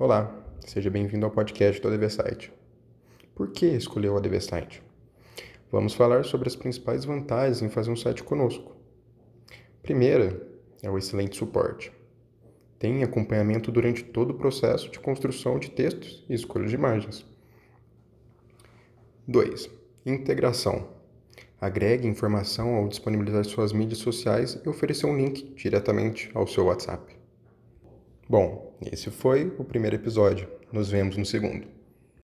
Olá, seja bem-vindo ao podcast do ADV Site. Por que escolheu o ADV Site? Vamos falar sobre as principais vantagens em fazer um site conosco. Primeira é o excelente suporte. Tem acompanhamento durante todo o processo de construção de textos e escolha de imagens. 2. Integração. Agregue informação ao disponibilizar suas mídias sociais e oferecer um link diretamente ao seu WhatsApp. Bom, esse foi o primeiro episódio. Nos vemos no segundo.